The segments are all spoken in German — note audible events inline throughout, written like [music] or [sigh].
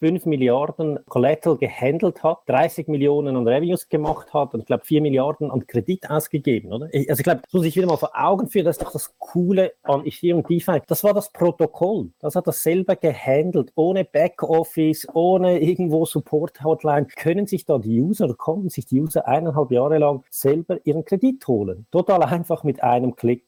5 Milliarden Collateral gehandelt hat, 30 Millionen an Revenues gemacht hat und ich glaube 4 Milliarden an Kredit ausgegeben, oder? Also ich glaube, das muss ich wieder mal vor Augen führen, das ist doch das Coole an Ethereum DeFi. Das war das Protokoll. Das hat das selber gehandelt, ohne Backoffice, ohne irgendwo Support-Hotline. Können sich da die User, oder konnten sich die User eineinhalb Jahre lang selber ihren Kredit holen. Total einfach mit einem Klick.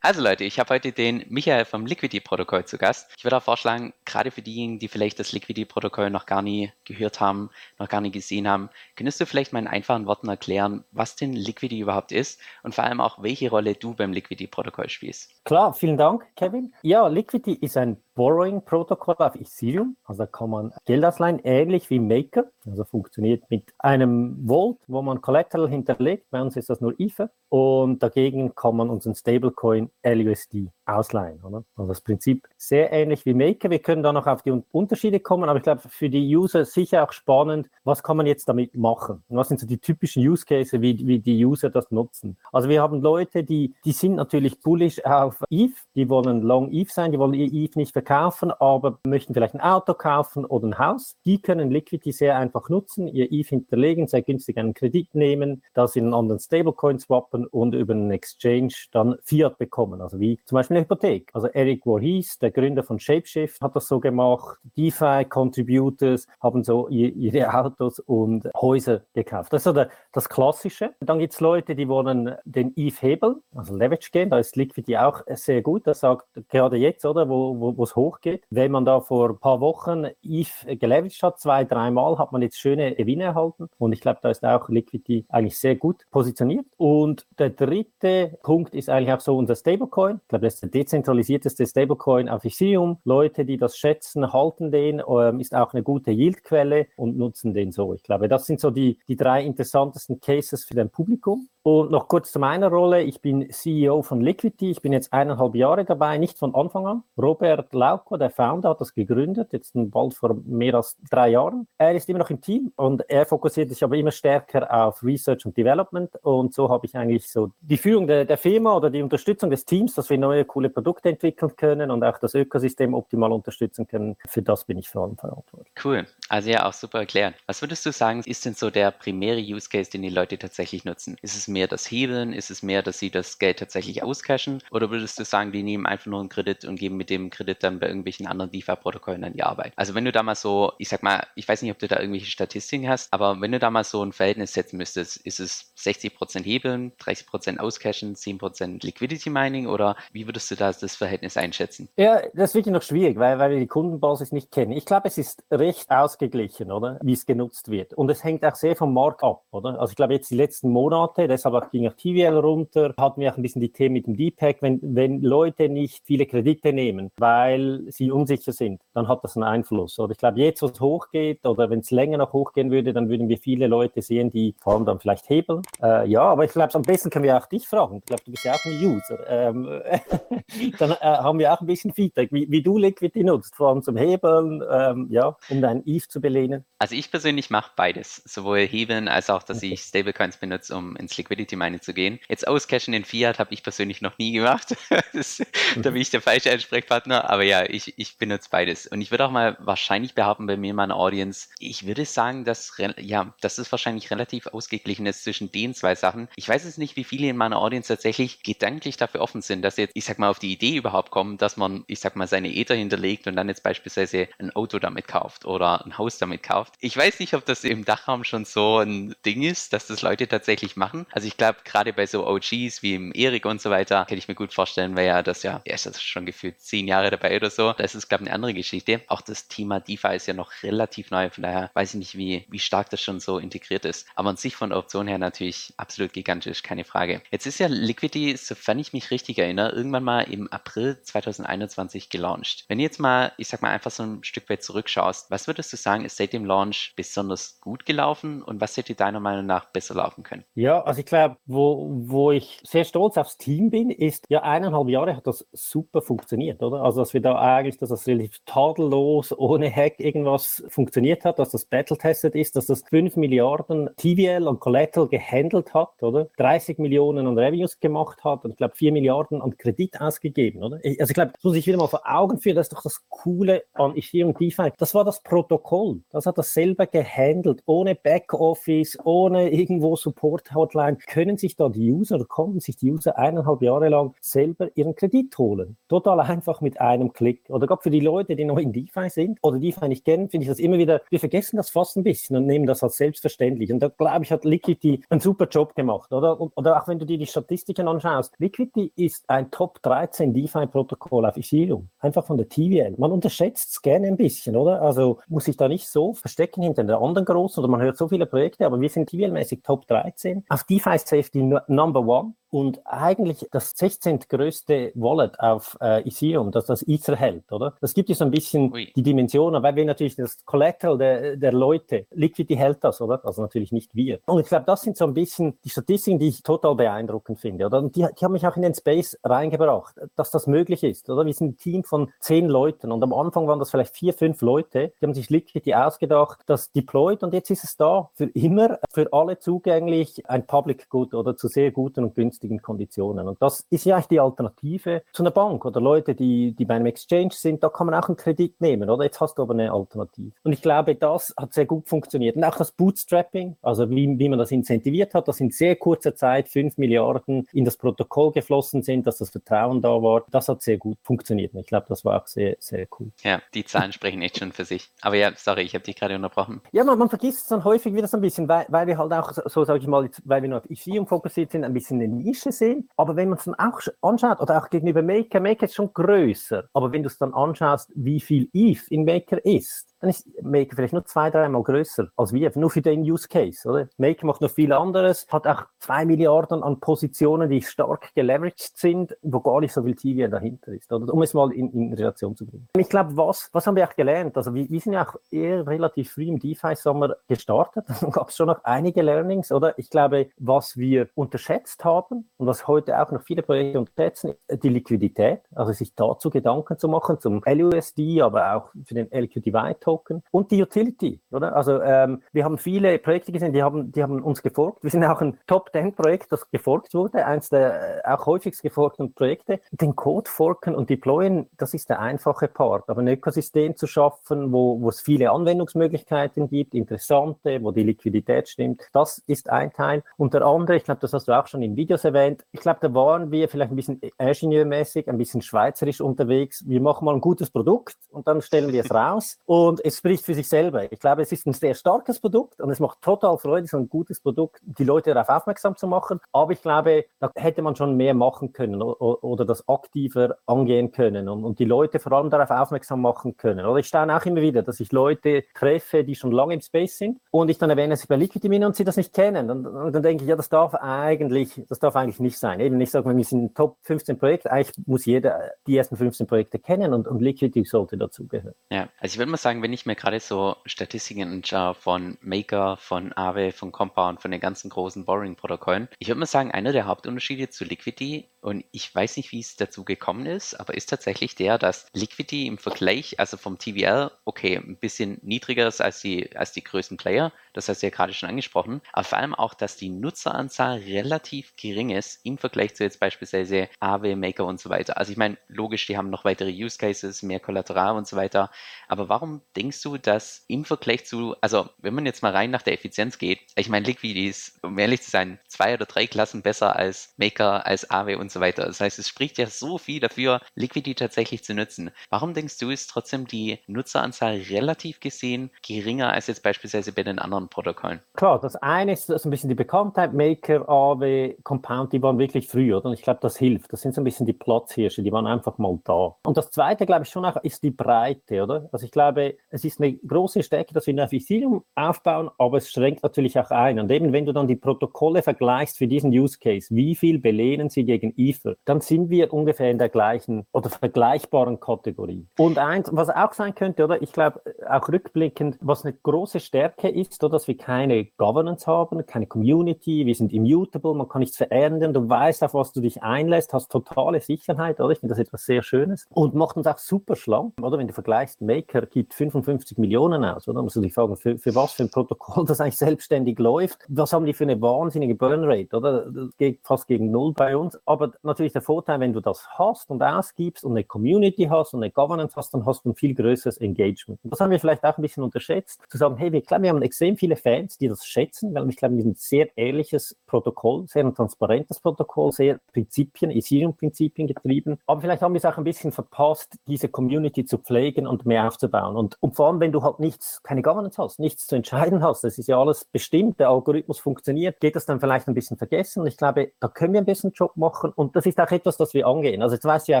Also Leute, ich habe heute den Michael vom Liquidity-Protokoll zu Gast. Ich würde auch vorschlagen, gerade für diejenigen, die vielleicht das Liquidity-Protokoll noch gar nie gehört haben, noch gar nie gesehen haben, könntest du vielleicht mal in einfachen Worten erklären, was denn Liquidity überhaupt ist und vor allem auch, welche Rolle du beim Liquidity-Protokoll spielst? Klar, vielen Dank, Kevin. Ja, Liquidity ist ein Borrowing-Protokoll auf Ethereum. Also da kann man Geld ausleihen, ähnlich wie Maker. Also funktioniert mit einem Vault, wo man Collateral hinterlegt. Bei uns ist das nur Ether. Und dagegen kann man unseren Stablecoin LUSD ausleihen. Oder? Also das Prinzip sehr ähnlich wie Maker. Wir können da noch auf die Unterschiede kommen, aber ich glaube, für die User sicher auch spannend, was kann man jetzt damit machen? Was sind so die typischen Use Cases, wie, wie die User das nutzen? Also wir haben Leute, die, die sind natürlich bullish auf ETH, die wollen Long ETH sein, die wollen ihr ETH nicht verkaufen, aber möchten vielleicht ein Auto kaufen oder ein Haus. Die können Liquidity sehr einfach nutzen, ihr ETH hinterlegen, sehr günstig einen Kredit nehmen, das in einen anderen Stablecoin swappen und über einen Exchange dann Fiat bekommen. Also wie zum Beispiel eine Hypothek. Also Eric Voorhees, der Gründer von Shapeshift, hat das so gemacht. DeFi Contributors haben so ihre Autos und Häuser gekauft. Das ist so das Klassische. Dann gibt es Leute, die wollen den ETH hebeln, also Leverage gehen. Da ist Liquidity auch sehr gut. Das sagt gerade jetzt, oder, wo es hochgeht. Wenn man da vor ein paar Wochen ETH geleveraged hat, zwei, dreimal, hat man jetzt schöne Gewinne erhalten. Und ich glaube, da ist auch Liquidity eigentlich sehr gut positioniert. Und der dritte Punkt ist eigentlich auch so unser Stablecoin. Ich glaube, das ist der dezentralisierteste Stablecoin auf Ethereum. Leute, die das schätzen, halten den, ähm, ist auch eine gute Yieldquelle und nutzen den so. Ich glaube, das sind so die, die drei interessantesten Cases für dein Publikum. Und noch kurz zu meiner Rolle. Ich bin CEO von Liquidity. Ich bin jetzt eineinhalb Jahre dabei, nicht von Anfang an. Robert Lauko, der Founder, hat das gegründet, jetzt bald vor mehr als drei Jahren. Er ist immer noch im Team und er fokussiert sich aber immer stärker auf Research und Development. Und so habe ich eigentlich so die Führung der, der Firma oder die Unterstützung des Teams, dass wir neue coole Produkte entwickeln können und auch das Ökosystem optimal unterstützen können. Für das bin ich vor allem verantwortlich. Cool. Also ja, auch super erklärt. Was würdest du sagen, ist denn so der primäre Use Case, den die Leute tatsächlich nutzen? Ist es mehr mehr das Hebeln? Ist es mehr, dass sie das Geld tatsächlich auscashen? Oder würdest du sagen, die nehmen einfach nur einen Kredit und geben mit dem Kredit dann bei irgendwelchen anderen DeFi-Protokollen dann die Arbeit? Also wenn du da mal so, ich sag mal, ich weiß nicht, ob du da irgendwelche Statistiken hast, aber wenn du da mal so ein Verhältnis setzen müsstest, ist es 60% Hebeln, 30% auscashen, 10% Liquidity Mining oder wie würdest du da das Verhältnis einschätzen? Ja, das ist wirklich noch schwierig, weil, weil wir die Kundenbasis nicht kennen. Ich glaube, es ist recht ausgeglichen, oder? Wie es genutzt wird. Und es hängt auch sehr vom Markt ab, oder? Also ich glaube jetzt die letzten Monate, deshalb deshalb ging auch TVL runter, hatten wir auch ein bisschen die Themen mit dem Deepak. Wenn, wenn Leute nicht viele Kredite nehmen, weil sie unsicher sind, dann hat das einen Einfluss. Oder ich glaube, jetzt, wo es hochgeht oder wenn es länger noch hochgehen würde, dann würden wir viele Leute sehen, die vor allem dann vielleicht hebeln. Äh, ja, aber ich glaube, am besten können wir auch dich fragen. Ich glaube, du bist ja auch ein User. Ähm, [laughs] dann äh, haben wir auch ein bisschen Feedback, wie, wie du Liquidity nutzt, vor allem zum Hebeln, ähm, ja, um dein ETH zu belehnen. Also ich persönlich mache beides, sowohl Hebeln als auch, dass okay. ich Stablecoins benutze, um ins Liquidity Liquidity Mining zu gehen. Jetzt auscashen in Fiat habe ich persönlich noch nie gemacht. [laughs] das, da bin ich der falsche Ansprechpartner. Aber ja, ich, ich benutze beides. Und ich würde auch mal wahrscheinlich behaupten, bei mir in meiner Audience, ich würde sagen, dass, ja, dass es wahrscheinlich relativ ausgeglichen ist zwischen den zwei Sachen. Ich weiß jetzt nicht, wie viele in meiner Audience tatsächlich gedanklich dafür offen sind, dass jetzt, ich sag mal, auf die Idee überhaupt kommen, dass man, ich sag mal, seine Ether hinterlegt und dann jetzt beispielsweise ein Auto damit kauft oder ein Haus damit kauft. Ich weiß nicht, ob das im Dachraum schon so ein Ding ist, dass das Leute tatsächlich machen. Also ich glaube, gerade bei so OGs wie im Erik und so weiter, kann ich mir gut vorstellen, weil ja das ja, er ist das schon gefühlt zehn Jahre dabei oder so. Das ist, glaube ich, eine andere Geschichte. Auch das Thema DeFi ist ja noch relativ neu, von daher weiß ich nicht, wie, wie stark das schon so integriert ist. Aber an sich von der Option her natürlich absolut gigantisch, keine Frage. Jetzt ist ja Liquidity, sofern ich mich richtig erinnere, irgendwann mal im April 2021 gelauncht. Wenn du jetzt mal, ich sag mal, einfach so ein Stück weit zurückschaust, was würdest du sagen, ist seit dem Launch besonders gut gelaufen und was hätte deiner Meinung nach besser laufen können? Ja, also ich glaube, wo, wo ich sehr stolz aufs Team bin, ist, ja, eineinhalb Jahre hat das super funktioniert, oder? Also, dass wir da eigentlich, dass das relativ tadellos, ohne Hack irgendwas funktioniert hat, dass das battle-tested ist, dass das 5 Milliarden TVL und Collateral gehandelt hat, oder? 30 Millionen an Revenues gemacht hat und ich glaube 4 Milliarden an Kredit ausgegeben, oder? Also ich glaube, das muss ich wieder mal vor Augen führen, das ist doch das Coole an Ethereum DeFi. Das war das Protokoll. Das hat das selber gehandelt, ohne Backoffice, ohne irgendwo Support-Hotline. Können sich da die User oder konnten sich die User eineinhalb Jahre lang selber ihren Kredit holen? Total einfach mit einem Klick. Oder gerade für die Leute, die noch in DeFi sind oder DeFi nicht kennen, finde ich das immer wieder, wir vergessen das fast ein bisschen und nehmen das als selbstverständlich. Und da glaube ich, hat Liquidity einen super Job gemacht, oder? Oder auch wenn du dir die Statistiken anschaust. Liquidity ist ein Top 13 DeFi-Protokoll auf Ethereum. Einfach von der TVL. Man unterschätzt es gerne ein bisschen, oder? Also muss ich da nicht so verstecken hinter den anderen großen oder man hört so viele Projekte, aber wir sind TVL-mäßig Top 13. Auf DeFi Safety Number One und eigentlich das 16. größte Wallet auf äh, Ethereum, das das Ether hält, oder? Das gibt ja so ein bisschen Ui. die Dimensionen, weil wir natürlich das Collateral der, der Leute, Liquidity hält das, oder? Also natürlich nicht wir. Und ich glaube, das sind so ein bisschen die Statistiken, die ich total beeindruckend finde, oder? Und die, die haben mich auch in den Space reingebracht, dass das möglich ist, oder? Wir sind ein Team von zehn Leuten und am Anfang waren das vielleicht vier, fünf Leute, die haben sich Liquidity ausgedacht, das deployed und jetzt ist es da für immer, für alle zugänglich, ein Public Good oder zu sehr guten und günstigen Konditionen. Und das ist ja eigentlich die Alternative zu einer Bank oder Leute, die, die bei einem Exchange sind, da kann man auch einen Kredit nehmen, oder? Jetzt hast du aber eine Alternative. Und ich glaube, das hat sehr gut funktioniert. Und auch das Bootstrapping, also wie, wie man das incentiviert hat, dass in sehr kurzer Zeit 5 Milliarden in das Protokoll geflossen sind, dass das Vertrauen da war, das hat sehr gut funktioniert. Und ich glaube, das war auch sehr, sehr cool. Ja, die Zahlen sprechen echt schon für sich. Aber ja, sorry, ich habe dich gerade unterbrochen. Ja, man, man vergisst es dann häufig wieder so ein bisschen, weil, weil wir halt auch, so sage ich mal, weil wir auf Ethereum fokussiert sind, ein bisschen eine Nische sehen. Aber wenn man es dann auch anschaut, oder auch gegenüber Maker, Maker ist schon größer. Aber wenn du es dann anschaust, wie viel ETH in Maker ist, dann ist Maker vielleicht nur zwei, dreimal größer als wir, nur für den Use Case. Oder? Maker macht noch viel anderes, hat auch zwei Milliarden an Positionen, die stark geleveraged sind, wo gar nicht so viel TV dahinter ist, oder? um es mal in, in Relation zu bringen. Ich glaube, was, was haben wir auch gelernt? Also wir, wir sind ja auch eher relativ früh im DeFi-Sommer gestartet. [laughs] Da gab es schon noch einige Learnings, oder? Ich glaube, was wir unterschätzt haben und was heute auch noch viele Projekte unterschätzen, ist die Liquidität, also sich dazu Gedanken zu machen, zum LUSD, aber auch für den LQDY Token und die Utility, oder? Also ähm, wir haben viele Projekte gesehen, die haben, die haben uns gefolgt. Wir sind auch ein Top 10 Projekt, das gefolgt wurde, eins der äh, auch häufigst gefolgten Projekte. Den Code forken und deployen, das ist der einfache Part. Aber ein Ökosystem zu schaffen, wo, wo es viele Anwendungsmöglichkeiten gibt, interessante, wo die Liquidität stimmt, das ist ein Teil. Und der andere, ich glaube, das hast du auch schon in Videos erwähnt, ich glaube, da waren wir vielleicht ein bisschen ingenieurmäßig, ein bisschen schweizerisch unterwegs. Wir machen mal ein gutes Produkt und dann stellen wir es raus. Und und es spricht für sich selber. Ich glaube, es ist ein sehr starkes Produkt und es macht total Freude, so ein gutes Produkt, die Leute darauf aufmerksam zu machen. Aber ich glaube, da hätte man schon mehr machen können oder das aktiver angehen können und, und die Leute vor allem darauf aufmerksam machen können. Oder ich staune auch immer wieder, dass ich Leute treffe, die schon lange im Space sind und ich dann erwähne, ich bei Liquidity bin und sie das nicht kennen. Und, und, dann denke ich, ja, das darf eigentlich, das darf eigentlich nicht sein. Eben, ich sage, wir sind Top 15 Projekt, eigentlich muss jeder die ersten 15 Projekte kennen und, und Liquidity sollte dazugehören. Ja, also ich würde mal sagen, wenn ich mir gerade so Statistiken anschaue von Maker, von Aave, von Compound, von den ganzen großen Borrowing-Protokollen, ich würde mal sagen, einer der Hauptunterschiede zu Liquidity, und ich weiß nicht, wie es dazu gekommen ist, aber ist tatsächlich der, dass Liquidity im Vergleich, also vom TVL, okay, ein bisschen niedriger ist als die, als die größten Player, das hast du ja gerade schon angesprochen, aber vor allem auch, dass die Nutzeranzahl relativ gering ist im Vergleich zu jetzt beispielsweise Aave, Maker und so weiter. Also ich meine, logisch, die haben noch weitere Use Cases, mehr Kollateral und so weiter, aber warum denkst du, dass im Vergleich zu, also wenn man jetzt mal rein nach der Effizienz geht, ich meine, Liquidity ist, um ehrlich zu sein, zwei oder drei Klassen besser als Maker, als Aave und so weiter. Das heißt, es spricht ja so viel dafür, Liquidity tatsächlich zu nutzen. Warum denkst du, ist trotzdem die Nutzeranzahl relativ gesehen geringer als jetzt beispielsweise bei den anderen Protokollen? Klar, das eine ist so ein bisschen die Bekanntheit, Maker, Aave, Compound, die waren wirklich früh, oder? Und ich glaube, das hilft. Das sind so ein bisschen die Platzhirsche, die waren einfach mal da. Und das zweite, glaube ich, schon auch, ist die Breite, oder? Also ich glaube, es ist eine große Stärke, dass wir ein Ethereum aufbauen, aber es schränkt natürlich auch ein. Und eben, wenn du dann die Protokolle vergleichst für diesen Use Case, wie viel belehnen sie gegen Ether, dann sind wir ungefähr in der gleichen oder vergleichbaren Kategorie. Und eins, was auch sein könnte, oder ich glaube, auch rückblickend, was eine große Stärke ist, oder, dass wir keine Governance haben, keine Community, wir sind immutable, man kann nichts verändern, du weißt, auf was du dich einlässt, hast totale Sicherheit, oder? Ich finde das etwas sehr Schönes und macht uns auch super schlank, oder? Wenn du vergleichst, Maker gibt 55 Millionen aus, oder? Musst du dich fragen, für, für was für ein Protokoll [laughs] das eigentlich selbstständig läuft? Was haben die für eine wahnsinnige Burnrate, oder? Das geht fast gegen null bei uns. Aber natürlich der Vorteil, wenn du das hast und ausgibst und eine Community hast und eine Governance hast, dann hast du ein viel größeres Engagement. Das haben wir vielleicht auch ein bisschen unterschätzt, zu sagen, hey, wir, glaube, wir haben extrem viele Fans, die das schätzen, weil ich glaube, wir sind ein sehr ehrliches Protokoll, sehr ein transparentes Protokoll, sehr Prinzipien, Ethereum-Prinzipien getrieben. Aber vielleicht haben wir es auch ein bisschen verpasst, diese Community zu pflegen und mehr aufzubauen. Und, und vor allem, wenn du halt nichts, keine Governance hast, nichts zu entscheiden hast, das ist ja alles bestimmt, der Algorithmus funktioniert, geht das dann vielleicht ein bisschen vergessen. Und ich glaube, da können wir ein bisschen Job machen. Und das ist auch etwas, das wir angehen. Also jetzt weißt du ja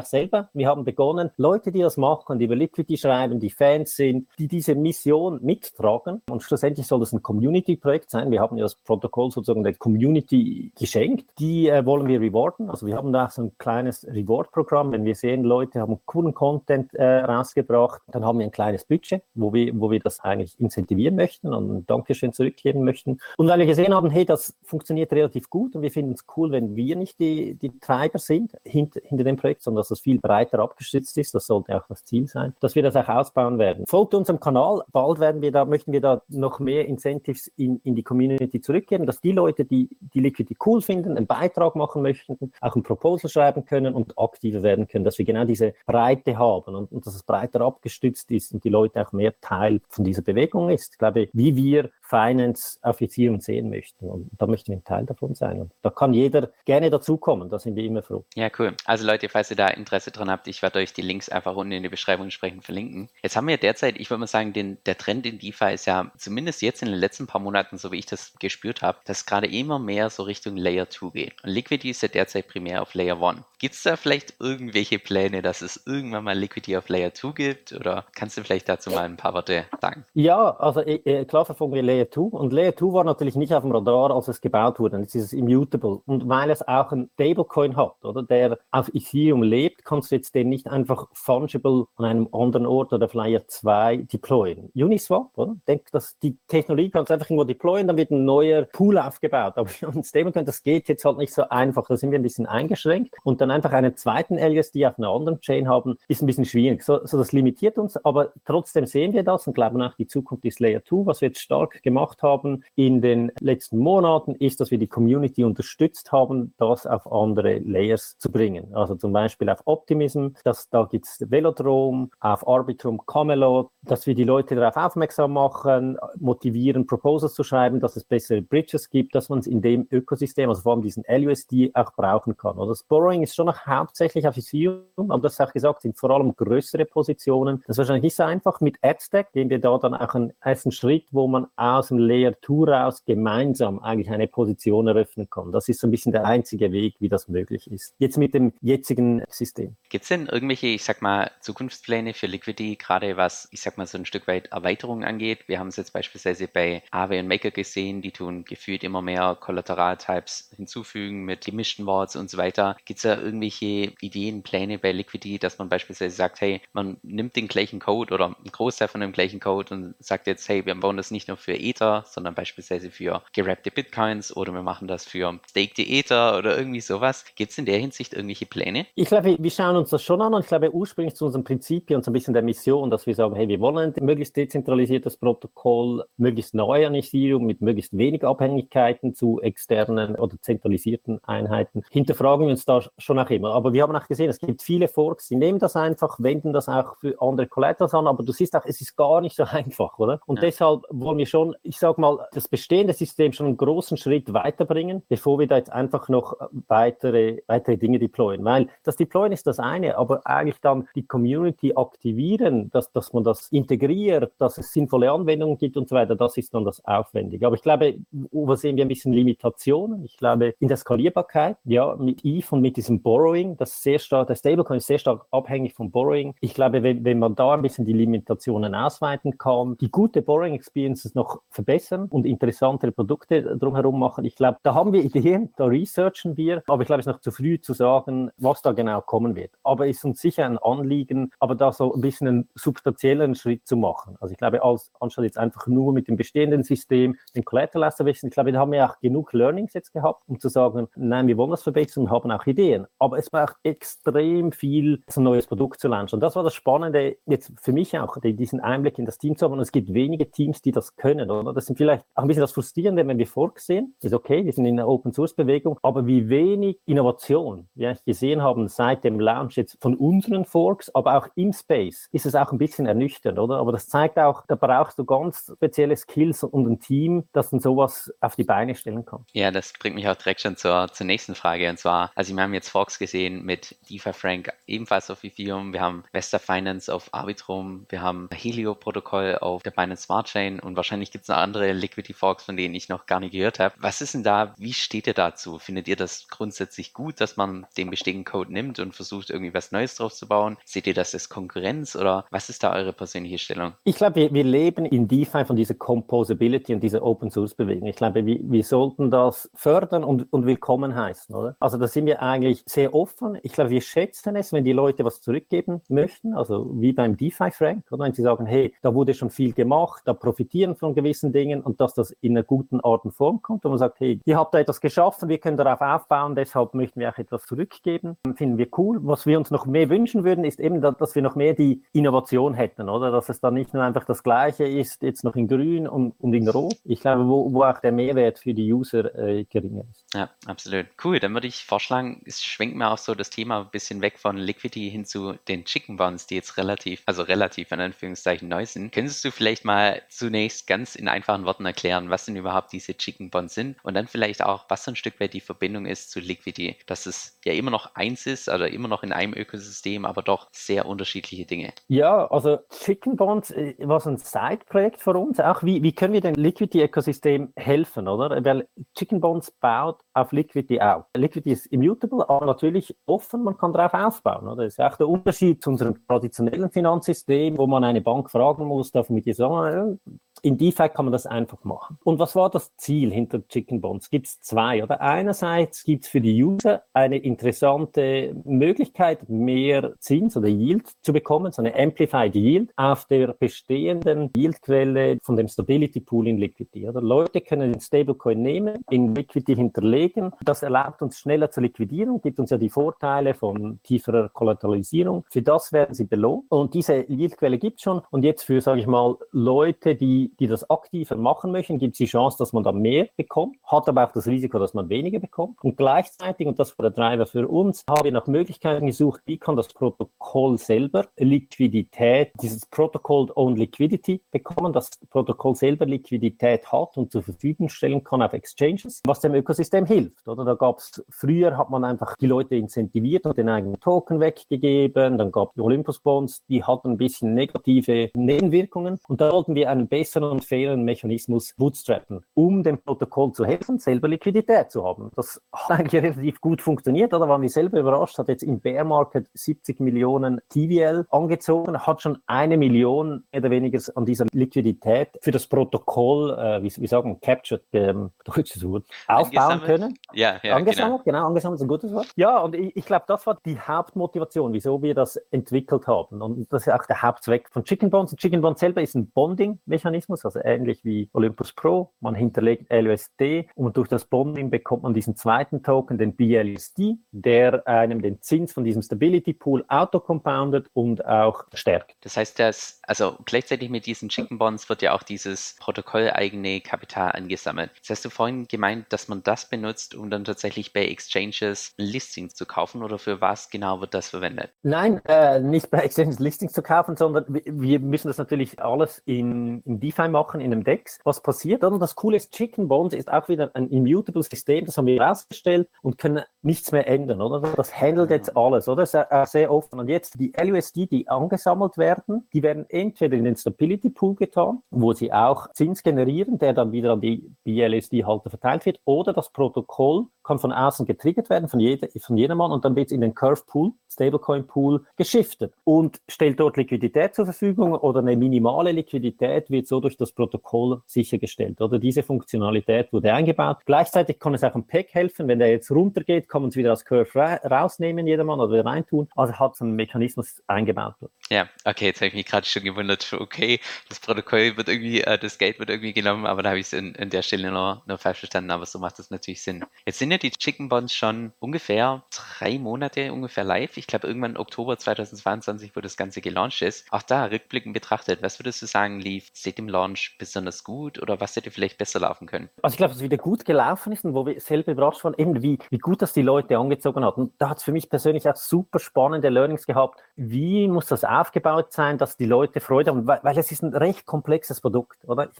auch selber, wir haben begonnen, Leute, die das machen, die über Liquidity schreiben, die Fans sind, die diese Mission mittragen. Und schlussendlich soll das ein Community-Projekt sein. Wir haben ja das Protokoll sozusagen der Community geschenkt. Die äh, wollen wir rewarden. Also wir haben da so ein kleines Reward-Programm. Wenn wir sehen, Leute haben coolen Content äh, rausgebracht, dann haben wir ein kleines Budget, wo wir, wo wir das eigentlich incentivieren möchten und ein Dankeschön zurückgeben möchten. Und weil wir gesehen haben, hey, das funktioniert relativ gut und wir finden es cool, wenn wir nicht die, die Treiber sind hinter, hinter dem Projekt, sondern dass das viel breiter abgestützt ist. Das sollte auch das Ziel sein, dass wir das auch ausbauen werden. Folgt unserem Kanal. Bald werden wir da, möchten wir da noch mehr Incentives in, in die Community zurückgeben, dass die Leute, die die Liquidity cool finden, einen Beitrag machen möchten, auch ein Proposal schreiben können und aktiver werden können, dass wir genau diese Breite haben und, und dass es breiter abgestützt ist und die Leute auch mehr Teil von dieser Bewegung ist. Ich glaube, wie wir Finance auf Ethereum sehen möchten. Und da möchten wir ein Teil davon sein. Und da kann jeder gerne dazukommen. Da sind wir immer froh. Ja, cool. Also Leute, falls ihr da Interesse dran habt, ich werde euch die Links einfach unten in die Beschreibung entsprechend verlinken. Jetzt haben wir derzeit, ich würde mal sagen, den, der Trend in DeFi ist ja zumindest jetzt in den letzten paar Monaten, so wie ich das gespürt habe, dass gerade immer mehr so Richtung Layer 2 geht. Und Liquidity ist ja derzeit primär auf Layer 1. Gibt es da vielleicht irgendwelche Pläne, dass es irgendwann mal Liquidity auf Layer 2 gibt? Oder kannst du vielleicht dazu mal ein paar Worte sagen? Ja, also äh, klar verfolgen wir Layer Layer 2. Und Layer 2 war natürlich nicht auf dem Radar, als es gebaut wurde. Jetzt ist immutable. Und weil es auch ein Stablecoin hat, oder, der auf Ethereum lebt, kannst du jetzt den nicht einfach fungible an einem anderen Ort oder Layer 2 deployen. Uniswap, oder? Denk, dass die Technologie kannst du einfach irgendwo deployen, dann wird ein neuer Pool aufgebaut. Aber ein Stablecoin, das geht jetzt halt nicht so einfach. Da sind wir ein bisschen eingeschränkt. Und dann einfach einen zweiten LUSD auf einer anderen Chain haben, ist ein bisschen schwierig. So, so das limitiert uns, aber trotzdem sehen wir das und glauben auch, die Zukunft ist Layer 2, was wir jetzt stark gemacht haben in den letzten Monaten, ist, dass wir die Community unterstützt haben, das auf andere Layers zu bringen. Also zum Beispiel auf Optimism, dass, da gibt es Velodrom, auf Arbitrum Camelot, dass wir die Leute darauf aufmerksam machen, motivieren, Proposals zu schreiben, dass es bessere Bridges gibt, dass man es in dem Ökosystem, also vor allem diesen LUSD, auch brauchen kann. Oder das Borrowing ist schon noch hauptsächlich auf Ethereum, aber das auch gesagt, sind vor allem größere Positionen. Das ist wahrscheinlich nicht so einfach. Mit AdStack gehen wir da dann auch einen ersten Schritt, wo man aus dem Layer 2 raus gemeinsam eigentlich eine Position eröffnen kann. Das ist so ein bisschen der einzige Weg, wie das möglich ist. Jetzt mit dem jetzigen System. Gibt es denn irgendwelche, ich sag mal, Zukunftspläne für Liquidity, gerade was, ich sag mal, so ein Stück weit Erweiterungen angeht? Wir haben es jetzt beispielsweise bei Aave und Maker gesehen, die tun gefühlt immer mehr Kollateraltypes hinzufügen mit gemischten Worts und so weiter. Gibt es da irgendwelche Ideen, Pläne bei Liquidity, dass man beispielsweise sagt, hey, man nimmt den gleichen Code oder einen Großteil von dem gleichen Code und sagt jetzt, hey, wir bauen das nicht nur für Ether, sondern beispielsweise für gerappte Bitcoins oder wir machen das für staked Ether oder irgendwie sowas. Gibt es in der Hinsicht irgendwelche Pläne? Ich glaube, wir schauen uns das schon an und ich glaube ursprünglich zu unserem Prinzip und so ein bisschen der Mission, dass wir sagen, hey, wir wollen ein möglichst dezentralisiertes Protokoll, möglichst neu an Ethereum mit möglichst wenig Abhängigkeiten zu externen oder zentralisierten Einheiten. Hinterfragen wir uns da schon auch immer. Aber wir haben auch gesehen, es gibt viele Forks, die nehmen das einfach, wenden das auch für andere Collaterals an, aber du siehst auch, es ist gar nicht so [laughs] einfach, oder? Und ja. deshalb wollen wir schon, ich sage mal, das bestehende System schon einen großen Schritt weiterbringen, bevor wir da jetzt einfach noch weitere, weitere Dinge deployen. Weil das Deployen ist das eine, aber eigentlich dann die Community aktivieren, dass, dass man das integriert, dass es sinnvolle Anwendungen gibt und so weiter, das ist dann das Aufwendige. Aber ich glaube, wo sehen wir ein bisschen Limitationen? Ich glaube, in der Skalierbarkeit, ja, mit ETH und mit diesem Borrowing, das sehr stark, der Stablecoin ist sehr stark abhängig vom Borrowing. Ich glaube, wenn, wenn man da ein bisschen die Limitationen ausweiten kann, die gute Borrowing Experience ist noch verbessern und interessantere Produkte drumherum machen. Ich glaube, da haben wir Ideen, da researchen wir, aber ich glaube, es ist noch zu früh zu sagen, was da genau kommen wird. Aber es ist uns sicher ein Anliegen, aber da so ein bisschen einen substanzielleren Schritt zu machen. Also ich glaube, als, anstatt jetzt einfach nur mit dem bestehenden System den Collateral auszuwechseln, ich glaube, da haben wir auch genug Learnings jetzt gehabt, um zu sagen, nein, wir wollen das verbessern und haben auch Ideen. Aber es braucht extrem viel, ein neues Produkt zu launchen. Und das war das Spannende jetzt für mich auch, diesen Einblick in das Team zu haben. Und es gibt wenige Teams, die das können, oder? Das sind vielleicht auch ein bisschen das Frustrierende, wenn wir Forks sehen. Ist okay, wir sind in der Open Source Bewegung, aber wie wenig Innovation wir gesehen haben seit dem Launch jetzt von unseren Forks, aber auch im Space, ist es auch ein bisschen ernüchternd, oder? Aber das zeigt auch, da brauchst du ganz spezielle Skills und ein Team, das dann sowas auf die Beine stellen kann. Ja, das bringt mich auch direkt schon zur, zur nächsten Frage. Und zwar, also wir haben jetzt Forks gesehen mit DeFi Frank ebenfalls auf Ethereum, wir haben Vesta Finance auf Arbitrum, wir haben Helio-Protokoll auf der Binance Smart Chain und wahrscheinlich gibt es noch andere Liquidity Forks, von denen ich noch gar nicht gehört habe. Was ist denn da, wie steht ihr dazu? Findet ihr das grundsätzlich gut, dass man den bestehenden Code nimmt und versucht, irgendwie was Neues drauf zu bauen? Seht ihr das als Konkurrenz oder was ist da eure persönliche Stellung? Ich glaube, wir, wir leben in DeFi von dieser Composability und dieser Open Source Bewegung. Ich glaube, wir, wir sollten das fördern und, und willkommen heißen, oder? Also da sind wir eigentlich sehr offen. Ich glaube, wir schätzen es, wenn die Leute was zurückgeben möchten, also wie beim DeFi Frank, oder? Wenn sie sagen, hey, da wurde schon viel gemacht, da profitieren von gewissen Dingen und dass das in einer guten Art und Form kommt und man sagt, hey, ihr habt da etwas geschaffen, wir können darauf aufbauen, deshalb möchten wir auch etwas zurückgeben. Finden wir cool. Was wir uns noch mehr wünschen würden, ist eben, dass wir noch mehr die Innovation hätten, oder? Dass es dann nicht nur einfach das Gleiche ist, jetzt noch in Grün und, und in Rot. Ich glaube, wo, wo auch der Mehrwert für die User äh, geringer ist. Ja, absolut. Cool. Dann würde ich vorschlagen, es schwenkt mir auch so das Thema ein bisschen weg von Liquidity hin zu den Chicken Bonds, die jetzt relativ, also relativ in Anführungszeichen neu sind. Könntest du vielleicht mal zunächst ganz in einfachen Worten erklären, was denn überhaupt diese Chicken Bonds sind und dann vielleicht auch, was so ein Stück weit die Verbindung ist zu Liquidity, dass es ja immer noch eins ist, also immer noch in einem Ökosystem, aber doch sehr unterschiedliche Dinge. Ja, also Chicken Bonds äh, war so ein Side-Projekt für uns. Auch wie, wie können wir dem Liquidity-Ökosystem helfen, oder? Weil Chicken Bonds baut auf Liquidity auf. Liquidity ist immutable, aber natürlich offen, man kann darauf aufbauen. Oder? Das ist auch der Unterschied zu unserem traditionellen Finanzsystem, wo man eine Bank fragen muss, darf mit dir sagen, in DeFi kann man das einfach machen. Und was war das Ziel hinter Chicken Bonds? Gibt es zwei. Oder einerseits gibt es für die User eine interessante Möglichkeit, mehr Zins oder Yield zu bekommen, so eine Amplified Yield auf der bestehenden Yieldquelle von dem Stability Pool in Liquidity. Oder Leute können den Stablecoin nehmen, in Liquidity hinterlegen. Das erlaubt uns schneller zu liquidieren, gibt uns ja die Vorteile von tieferer Kollateralisierung. Für das werden sie belohnt. Und diese Yieldquelle gibt es schon. Und jetzt für, sage ich mal, Leute, die die, das aktiver machen möchten, gibt es die Chance, dass man da mehr bekommt, hat aber auch das Risiko, dass man weniger bekommt. Und gleichzeitig, und das war der Driver für uns, haben wir nach Möglichkeiten gesucht, wie kann das Protokoll selber Liquidität, dieses Protocol Own Liquidity bekommen, das Protokoll selber Liquidität hat und zur Verfügung stellen kann auf Exchanges, was dem Ökosystem hilft. Oder da gab es, früher hat man einfach die Leute incentiviert und den eigenen Token weggegeben, dann gab es die Olympus Bonds, die hatten ein bisschen negative Nebenwirkungen und da wollten wir einen besseren besseren und fairen Mechanismus bootstrappen, um dem Protokoll zu helfen, selber Liquidität zu haben. Das hat eigentlich relativ gut funktioniert, oder waren wir selber überrascht, hat jetzt im Bear Market 70 Millionen TVL angezogen, hat schon eine Million mehr oder weniger an dieser Liquidität für das Protokoll, äh, wie, wie sagen, captured, ähm, deutsches Wort, aufbauen können. Ja, ja, angesammelt, genau. genau, angesammelt ist ein gutes Wort. Ja, und ich, ich glaube, das war die Hauptmotivation, wieso wir das entwickelt haben. Und das ist auch der Hauptzweck von Chicken Bonds. Und Chicken Bonds selber ist ein Bonding-Mechanismus Mechanismus, also ähnlich wie Olympus Pro. Man hinterlegt LUSD und durch das Bonding bekommt man diesen zweiten Token, den BLUSD, der einem den Zins von diesem Stability Pool auto-compoundet und auch stärkt. Das heißt, dass, also gleichzeitig mit diesen Chicken Bonds wird ja auch dieses protokolleigene Kapital angesammelt. Das hast du vorhin gemeint, dass man das benutzt, um dann tatsächlich bei Exchanges Listings zu kaufen oder für was genau wird das verwendet? Nein, äh, nicht bei Exchanges Listings zu kaufen, sondern wir müssen das natürlich alles in, in DeFi DeFi machen in einem DEX. Was passiert dann? Das Coole ist, Chicken Bonds ist auch wieder ein immutable System, das haben wir herausgestellt und können nichts mehr ändern, oder? Das handelt jetzt alles, oder? Das ist äh, sehr offen. Und jetzt die LUSD, die angesammelt werden, die werden entweder in den Stability Pool getan, wo sie auch Zins generieren, der dann wieder an die BLSD-Halter verteilt wird, oder das Protokoll kann von außen getriggert werden, von, jeder, von jedermann und dann wird es in den Curve Pool, Stablecoin Pool geschiftet und stellt dort Liquidität zur Verfügung oder eine minimale Liquidität wird so durch das Protokoll sichergestellt. Oder diese Funktionalität wurde eingebaut. Gleichzeitig kann es auch am Pack helfen, wenn der jetzt runtergeht, kann man es wieder aus Curve ra rausnehmen, jedermann oder reintun. Also hat so einen Mechanismus eingebaut. Ja, okay, jetzt habe ich mich gerade schon gewundert, okay, das Protokoll wird irgendwie, äh, das Geld wird irgendwie genommen, aber da habe ich es in der Stelle noch, noch falsch verstanden, aber so macht das natürlich Sinn. Jetzt sind ja die Chicken Bonds schon ungefähr drei Monate ungefähr live. Ich glaube, irgendwann Oktober 2022, wo das Ganze gelauncht ist. Auch da rückblickend betrachtet, was würdest du sagen, lief seit dem Launch besonders gut oder was hätte vielleicht besser laufen können? Also ich glaube, was wieder gut gelaufen ist und wo wir selber überrascht waren, eben wie, wie gut das die Leute angezogen hat. Und da hat es für mich persönlich auch super spannende Learnings gehabt. Wie muss das aufgebaut sein, dass die Leute Freude haben? Weil, weil es ist ein recht komplexes Produkt, oder? [laughs]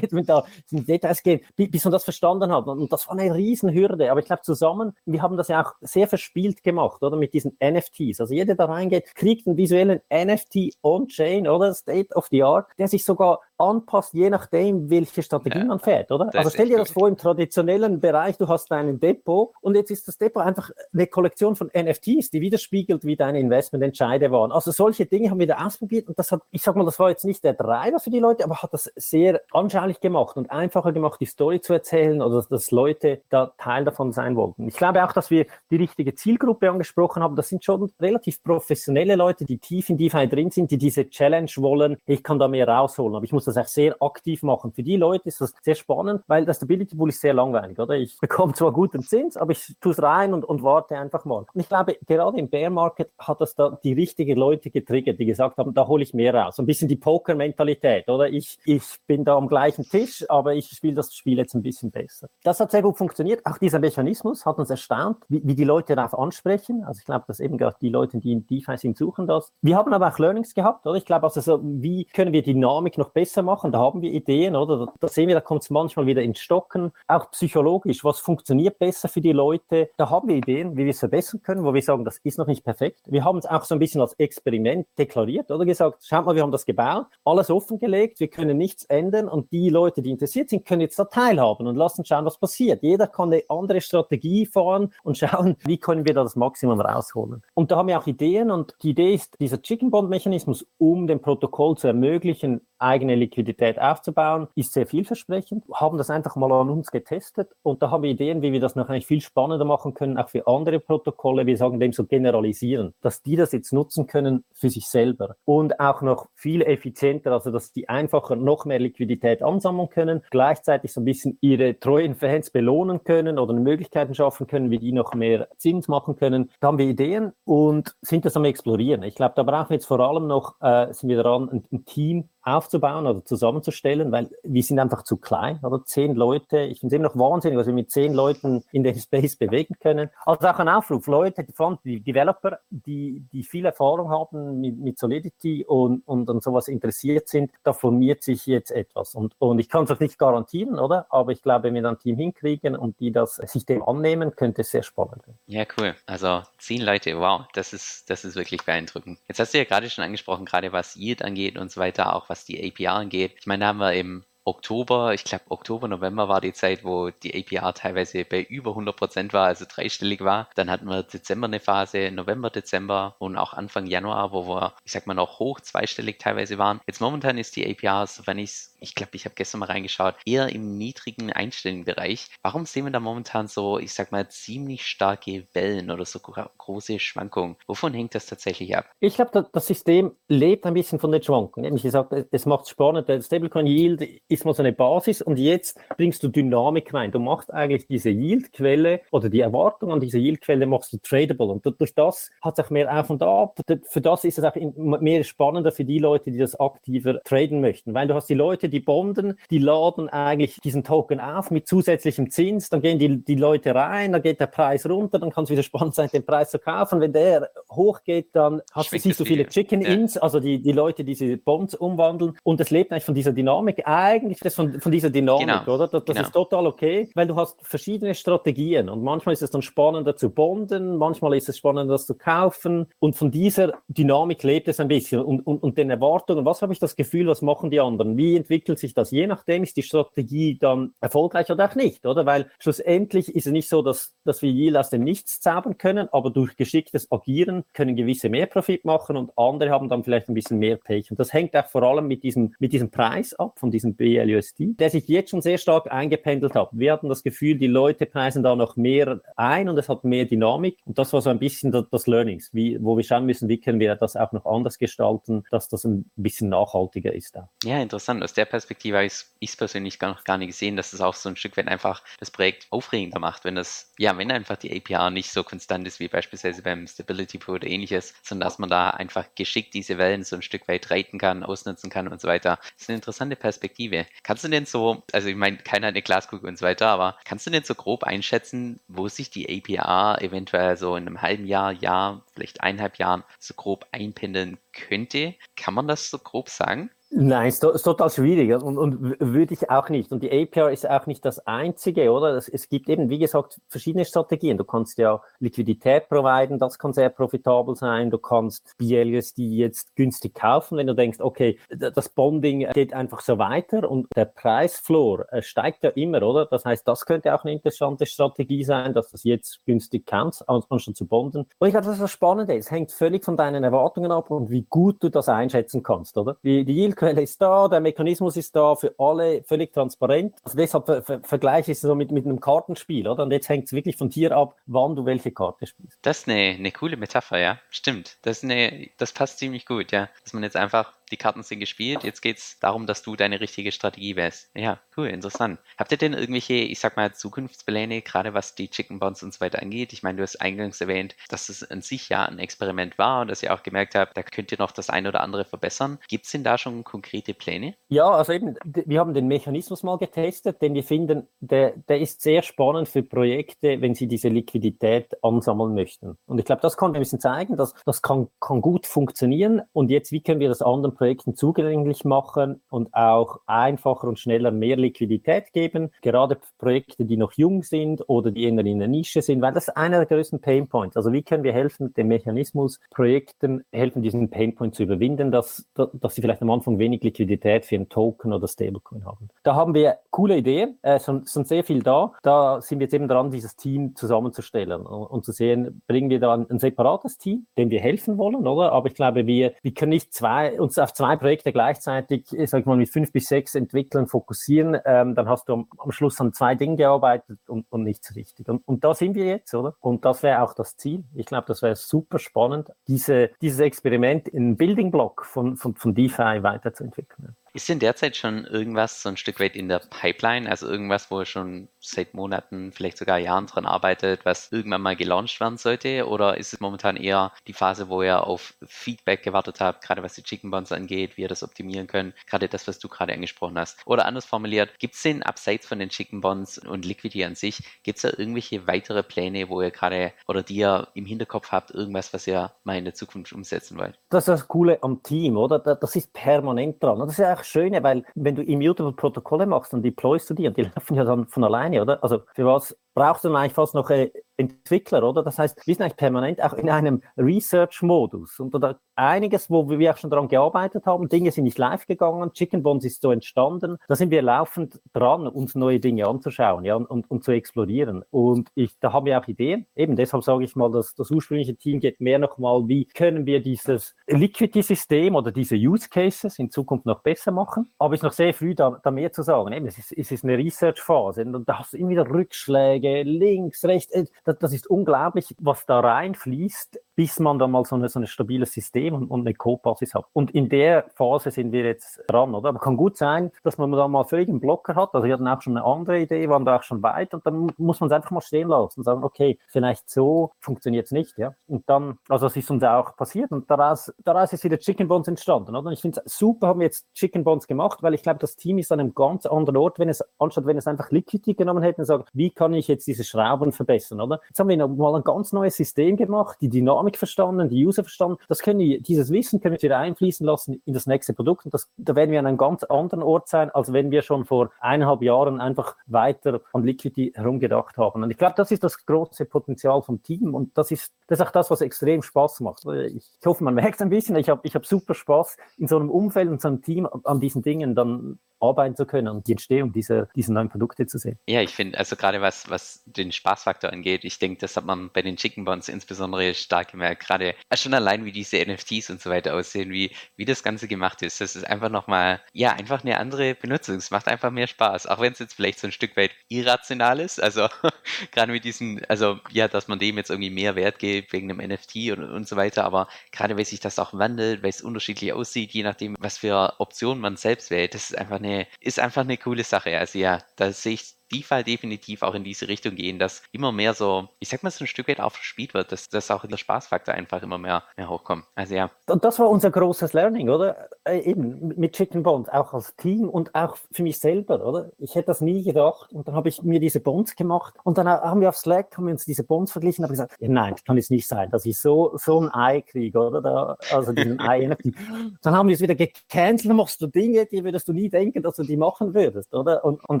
Ich mit da in Details gehen, bis man das verstanden hat. Und das war eine Riesenhürde. Aber ich glaube, zusammen, wir haben das ja auch sehr verspielt gemacht, oder? Mit diesen NFTs. Also jeder, der reingeht, kriegt einen visuellen NFT on-chain, oder? State of the Art, der sich sogar anpasst, je nachdem, welche Strategie ja, man fährt, oder? Also stell dir das vor, im traditionellen Bereich, du hast dein Depot und jetzt ist das Depot einfach eine Kollektion von NFTs, die widerspiegelt, wie deine Investmententscheide waren. Also solche Dinge haben wir da ausprobiert und das hat, ich sag mal, das war jetzt nicht der Treiber für die Leute, aber hat das sehr anschaulich gemacht und einfacher gemacht, die Story zu erzählen oder dass Leute da Teil davon sein wollten. Ich glaube auch, dass wir die richtige Zielgruppe angesprochen haben. Das sind schon relativ professionelle Leute, die tief in DeFi drin sind, die diese Challenge wollen. Ich kann da mehr rausholen, aber ich muss das auch sehr aktiv machen. Für die Leute ist das sehr spannend, weil das Stability Pool ist sehr langweilig, oder? Ich bekomme zwar guten Zins, aber ich tue es rein und, und warte einfach mal. Und ich glaube, gerade im Bear Market hat das da die richtigen Leute getriggert, die gesagt haben, da hole ich mehr raus. Ein bisschen die Poker-Mentalität, oder? Ich, ich bin da am gleichen Tisch, aber ich spiele das Spiel jetzt ein bisschen besser. Das hat sehr gut funktioniert. Auch dieser Mechanismus hat uns erstaunt, wie, wie die Leute darauf ansprechen. Also ich glaube, dass eben gerade die Leute, die in DeFi sind, suchen das. Wir haben aber auch Learnings gehabt, oder? Ich glaube also so, wie können wir Dynamik noch besser machen? Da haben wir Ideen, oder? Da, da sehen wir, da kommt es manchmal wieder ins Stocken. Auch psychologisch, was funktioniert besser für die Leute? Da haben wir Ideen, wie wir es verbessern können, wo wir sagen, das ist noch nicht perfekt. Wir haben es auch so ein bisschen als Experiment deklariert, oder gesagt, schaut mal, wir haben das gebaut, alles offengelegt, wir können nichts ändern und die Leute, die interessiert sind, können jetzt da teilhaben und lassen schauen, was passiert. Jeder kann eine andere Strategie fahren und [laughs] schauen, wie können wir da das Maximum rausholen. Und da haben wir auch Ideen und die Idee ist, dieser Chicken Bond Mechanismus, um dem Protokoll zu ermöglichen, eigene Liquidität aufzubauen, ist sehr vielversprechend. Haben das einfach mal an uns getestet und da haben wir Ideen, wie wir das noch eigentlich viel spannender machen können, auch für andere Protokolle. Wir sagen dem so generalisieren, dass die das jetzt nutzen können für sich selber und auch noch viel effizienter, also dass die einfacher noch mehr Liquidität ansammeln können, gleichzeitig so ein bisschen ihre treuen Fans belohnen können oder Möglichkeiten schaffen können, wie die noch mehr Zins machen können. Da haben wir Ideen und sind das am Explorieren. Ich glaube, da brauchen wir jetzt vor allem noch, äh, sind wir daran, ein, ein Team aufzubauen oder zusammenzustellen, weil wir sind einfach zu klein, oder? Zehn Leute, ich finde es immer noch wahnsinnig, was wir mit zehn Leuten in den [laughs] Space bewegen können. Also auch ein Aufruf, Leute, vor allem die Developer, die, die viel Erfahrung haben mit, mit Solidity und, und an sowas interessiert sind, da formiert sich jetzt etwas. Und, und ich kann es auch nicht garantieren, oder? Aber ich glaube, wenn wir dann ein Team hinkriegen und die das sich dem annehmen, könnte es sehr spannend werden. Ja, cool. Also zehn Leute, wow, das ist, das ist wirklich beeindruckend. Jetzt hast du ja gerade schon angesprochen, gerade was Yield angeht und so weiter, auch was die API angeht. Ich meine, da haben wir im Oktober, ich glaube Oktober, November war die Zeit, wo die APR teilweise bei über 100 Prozent war, also dreistellig war. Dann hatten wir Dezember eine Phase, November, Dezember und auch Anfang Januar, wo wir, ich sag mal, noch hoch zweistellig teilweise waren. Jetzt momentan ist die APR, sofern ich es ich glaube, ich habe gestern mal reingeschaut, eher im niedrigen Einstellungsbereich. Warum sehen wir da momentan so, ich sag mal, ziemlich starke Wellen oder so große Schwankungen? Wovon hängt das tatsächlich ab? Ich glaube, das System lebt ein bisschen von den Schwankungen. Ich gesagt, es macht spannend. Der Stablecoin Yield ist mal so eine Basis und jetzt bringst du Dynamik rein. Du machst eigentlich diese Yield-Quelle oder die Erwartung an diese Yield-Quelle machst du tradable und durch das hat es auch mehr auf und ab. Für das ist es auch mehr spannender für die Leute, die das aktiver traden möchten, weil du hast die Leute, die Bonden, die laden eigentlich diesen Token auf mit zusätzlichem Zins, dann gehen die, die Leute rein, dann geht der Preis runter, dann kann es wieder [laughs] spannend sein, den Preis zu kaufen. Wenn der hochgeht, dann hast du, siehst du viele Chicken-Ins, ja. also die, die Leute, die diese Bonds umwandeln und es lebt eigentlich von dieser Dynamik, eigentlich das von, von dieser Dynamik, genau. oder? Das, das genau. ist total okay, weil du hast verschiedene Strategien und manchmal ist es dann spannender zu bonden, manchmal ist es spannender, das zu kaufen und von dieser Dynamik lebt es ein bisschen und, und, und den Erwartungen, was habe ich das Gefühl, was machen die anderen, wie entwickelt entwickelt sich das. Je nachdem ist die Strategie dann erfolgreich oder auch nicht, oder? Weil schlussendlich ist es nicht so, dass, dass wir Yield aus dem Nichts zaubern können, aber durch geschicktes Agieren können gewisse mehr Profit machen und andere haben dann vielleicht ein bisschen mehr Pech. Und das hängt auch vor allem mit diesem, mit diesem Preis ab, von diesem BLUSD, der sich jetzt schon sehr stark eingependelt hat. Wir hatten das Gefühl, die Leute preisen da noch mehr ein und es hat mehr Dynamik. Und das war so ein bisschen das, das Learnings, wie, wo wir schauen müssen, wie können wir das auch noch anders gestalten, dass das ein bisschen nachhaltiger ist. Ja, interessant. Aus der Perspektive habe ich es persönlich gar noch gar nicht gesehen, dass das auch so ein Stück weit einfach das Projekt aufregender macht, wenn das, ja, wenn einfach die APR nicht so konstant ist wie beispielsweise beim Stability Pool oder ähnliches, sondern dass man da einfach geschickt diese Wellen so ein Stück weit reiten kann, ausnutzen kann und so weiter. Das ist eine interessante Perspektive. Kannst du denn so, also ich meine, keiner hat eine Glaskugel und so weiter, aber kannst du denn so grob einschätzen, wo sich die APR eventuell so in einem halben Jahr, Jahr, vielleicht eineinhalb Jahren so grob einpendeln könnte? Kann man das so grob sagen? Nein, ist, ist total schwierig und, und würde ich auch nicht. Und die APR ist auch nicht das einzige, oder? Es, es gibt eben, wie gesagt, verschiedene Strategien. Du kannst ja Liquidität providen, das kann sehr profitabel sein. Du kannst BLUSD jetzt günstig kaufen, wenn du denkst, okay, das Bonding geht einfach so weiter und der Preisfloor äh, steigt ja immer, oder? Das heißt, das könnte auch eine interessante Strategie sein, dass du es jetzt günstig kannst, anstatt zu bonden. Und ich glaube, das ist das Spannende. Es hängt völlig von deinen Erwartungen ab und wie gut du das einschätzen kannst, oder? Die, die Yield Quelle ist da, der Mechanismus ist da für alle völlig transparent. Also deshalb ver ver vergleiche ich es so mit, mit einem Kartenspiel, oder? Und jetzt hängt es wirklich von dir ab, wann du welche Karte spielst. Das ist eine, eine coole Metapher, ja. Stimmt. Das, eine, das passt ziemlich gut, ja. Dass man jetzt einfach die Karten sind gespielt, jetzt geht es darum, dass du deine richtige Strategie wählst. Ja, cool, interessant. Habt ihr denn irgendwelche, ich sag mal, Zukunftspläne, gerade was die Chicken Bonds und so weiter angeht? Ich meine, du hast eingangs erwähnt, dass es an sich ja ein Experiment war und dass ihr auch gemerkt habt, da könnt ihr noch das eine oder andere verbessern. Gibt es denn da schon konkrete Pläne? Ja, also eben, wir haben den Mechanismus mal getestet, denn wir finden, der, der ist sehr spannend für Projekte, wenn sie diese Liquidität ansammeln möchten. Und ich glaube, das konnte ein bisschen zeigen, dass das kann, kann gut funktionieren. Und jetzt, wie können wir das anderen Projekten zugänglich machen und auch einfacher und schneller mehr Liquidität geben, gerade Projekte, die noch jung sind oder die eher in der Nische sind, weil das ist einer der größten Painpoints. Also wie können wir helfen, dem Mechanismus Projekten helfen, diesen Painpoint zu überwinden, dass, dass sie vielleicht am Anfang wenig Liquidität für einen Token oder Stablecoin haben. Da haben wir coole Ideen, äh, sind, sind sehr viel da. Da sind wir jetzt eben dran, dieses Team zusammenzustellen und, und zu sehen, bringen wir da ein, ein separates Team, dem wir helfen wollen, oder? Aber ich glaube, wir, wir können nicht zwei, uns auf zwei Projekte gleichzeitig, sag mal, mit fünf bis sechs Entwicklern fokussieren, ähm, dann hast du am, am, Schluss an zwei Dingen gearbeitet und, und nichts richtig. Und, und da sind wir jetzt, oder? Und das wäre auch das Ziel. Ich glaube, das wäre super spannend, diese, dieses Experiment in Building Block von, von, von DeFi weiterzuentwickeln. Ist denn derzeit schon irgendwas so ein Stück weit in der Pipeline, also irgendwas, wo ihr schon seit Monaten, vielleicht sogar Jahren dran arbeitet, was irgendwann mal gelauncht werden sollte? Oder ist es momentan eher die Phase, wo ihr auf Feedback gewartet habt, gerade was die Chicken Bonds angeht, wie ihr das optimieren könnt, gerade das, was du gerade angesprochen hast? Oder anders formuliert, gibt es denn abseits von den Chicken Bonds und Liquidity an sich, gibt es da irgendwelche weitere Pläne, wo ihr gerade oder die ihr im Hinterkopf habt, irgendwas, was ihr mal in der Zukunft umsetzen wollt? Das ist das Coole am Team, oder? Das ist permanent dran. Das ist ja auch Schöne, weil wenn du immutable Protokolle machst, dann deployst du die und die laufen ja dann von alleine, oder? Also für was brauchst du dann eigentlich fast noch Entwickler, oder? Das heißt, wir sind eigentlich permanent auch in einem Research-Modus. Und da einiges, wo wir auch schon daran gearbeitet haben, Dinge sind nicht live gegangen, Chicken Bones ist so entstanden. Da sind wir laufend dran, uns neue Dinge anzuschauen ja, und, und zu explorieren. Und ich, da haben wir auch Ideen. Eben deshalb sage ich mal, dass das ursprüngliche Team geht mehr nochmal, wie können wir dieses Liquidity-System oder diese Use Cases in Zukunft noch besser machen. Aber es ist noch sehr früh, da, da mehr zu sagen. Eben, es ist, es ist eine Research-Phase und da hast du immer wieder Rückschläge, links, rechts. Äh, das ist unglaublich, was da reinfließt, bis man dann mal so, eine, so ein stabiles System und, und eine Codebasis hat. Und in der Phase sind wir jetzt dran, oder? Aber kann gut sein, dass man da mal völlig einen Blocker hat. Also wir hatten auch schon eine andere Idee, waren da auch schon weit und dann muss man es einfach mal stehen lassen und sagen, okay, vielleicht so funktioniert es nicht, ja. Und dann, also das ist uns auch passiert und daraus, daraus ist wieder Chicken Bones entstanden, oder? Und ich finde es super, haben wir jetzt Chicken Bones gemacht, weil ich glaube, das Team ist an einem ganz anderen Ort, wenn es, anstatt wenn es einfach Liquidity genommen hätte und sagt, wie kann ich jetzt diese Schrauben verbessern, oder? Jetzt haben wir mal ein ganz neues System gemacht, die Dynamik verstanden, die User verstanden. Das können dieses Wissen können wir wieder einfließen lassen in das nächste Produkt. Und das, da werden wir an einem ganz anderen Ort sein, als wenn wir schon vor eineinhalb Jahren einfach weiter an Liquidity herumgedacht haben. Und ich glaube, das ist das große Potenzial vom Team und das ist, das ist auch das, was extrem Spaß macht. Ich, hoffe, man [laughs] merkt es ein bisschen. Ich habe ich hab super Spaß in so einem Umfeld und so einem Team an diesen Dingen dann arbeiten zu können und die Entstehung dieser, dieser neuen Produkte zu sehen. Ja, ich finde, also gerade was, was den Spaßfaktor angeht, ich denke, das hat man bei den Chicken Bonds insbesondere stark gemerkt. Gerade schon allein, wie diese NFTs und so weiter aussehen, wie, wie das Ganze gemacht ist. Das ist einfach nochmal, ja, einfach eine andere Benutzung. Es macht einfach mehr Spaß. Auch wenn es jetzt vielleicht so ein Stück weit irrational ist. Also [laughs] gerade mit diesen, also ja, dass man dem jetzt irgendwie mehr Wert gibt wegen dem NFT und, und so weiter. Aber gerade weil sich das auch wandelt, weil es unterschiedlich aussieht, je nachdem, was für Optionen man selbst wählt, das ist einfach eine, ist einfach eine coole Sache. Also ja, da sehe ich DeFi definitiv auch in diese Richtung gehen, dass immer mehr so, ich sag mal, so ein Stück weit auch verspielt wird, dass, dass auch der Spaßfaktor einfach immer mehr, mehr hochkommt. Also ja. Und das war unser großes Learning, oder? Äh, eben mit Chicken Bonds, auch als Team und auch für mich selber, oder? Ich hätte das nie gedacht und dann habe ich mir diese Bonds gemacht und dann haben wir auf Slack, haben wir uns diese Bonds verglichen und habe gesagt, ja, nein, das kann jetzt nicht sein, dass ich so, so ein Ei kriege, oder? Da, also diesen Ei. [laughs] dann haben wir es wieder gecancelt, dann machst du Dinge, die würdest du nie denken, dass du die machen würdest, oder? Und, und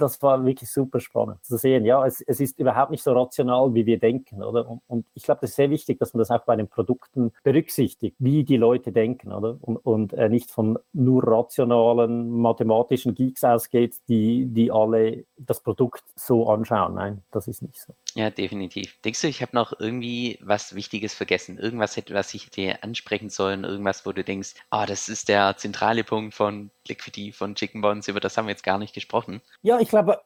das war wirklich super spannend zu sehen. Ja, es, es ist überhaupt nicht so rational, wie wir denken, oder? Und, und ich glaube, das ist sehr wichtig, dass man das auch bei den Produkten berücksichtigt, wie die Leute denken, oder? Und, und äh, nicht von nur rationalen mathematischen Geeks ausgeht, die, die alle das Produkt so anschauen. Nein, das ist nicht so. Ja, definitiv. Denkst du, ich habe noch irgendwie was Wichtiges vergessen? Irgendwas, hätte, was ich dir ansprechen sollen? Irgendwas, wo du denkst, ah, oh, das ist der zentrale Punkt von Liquidity, von Chicken Bonds, über das haben wir jetzt gar nicht gesprochen. Ja, ich glaube,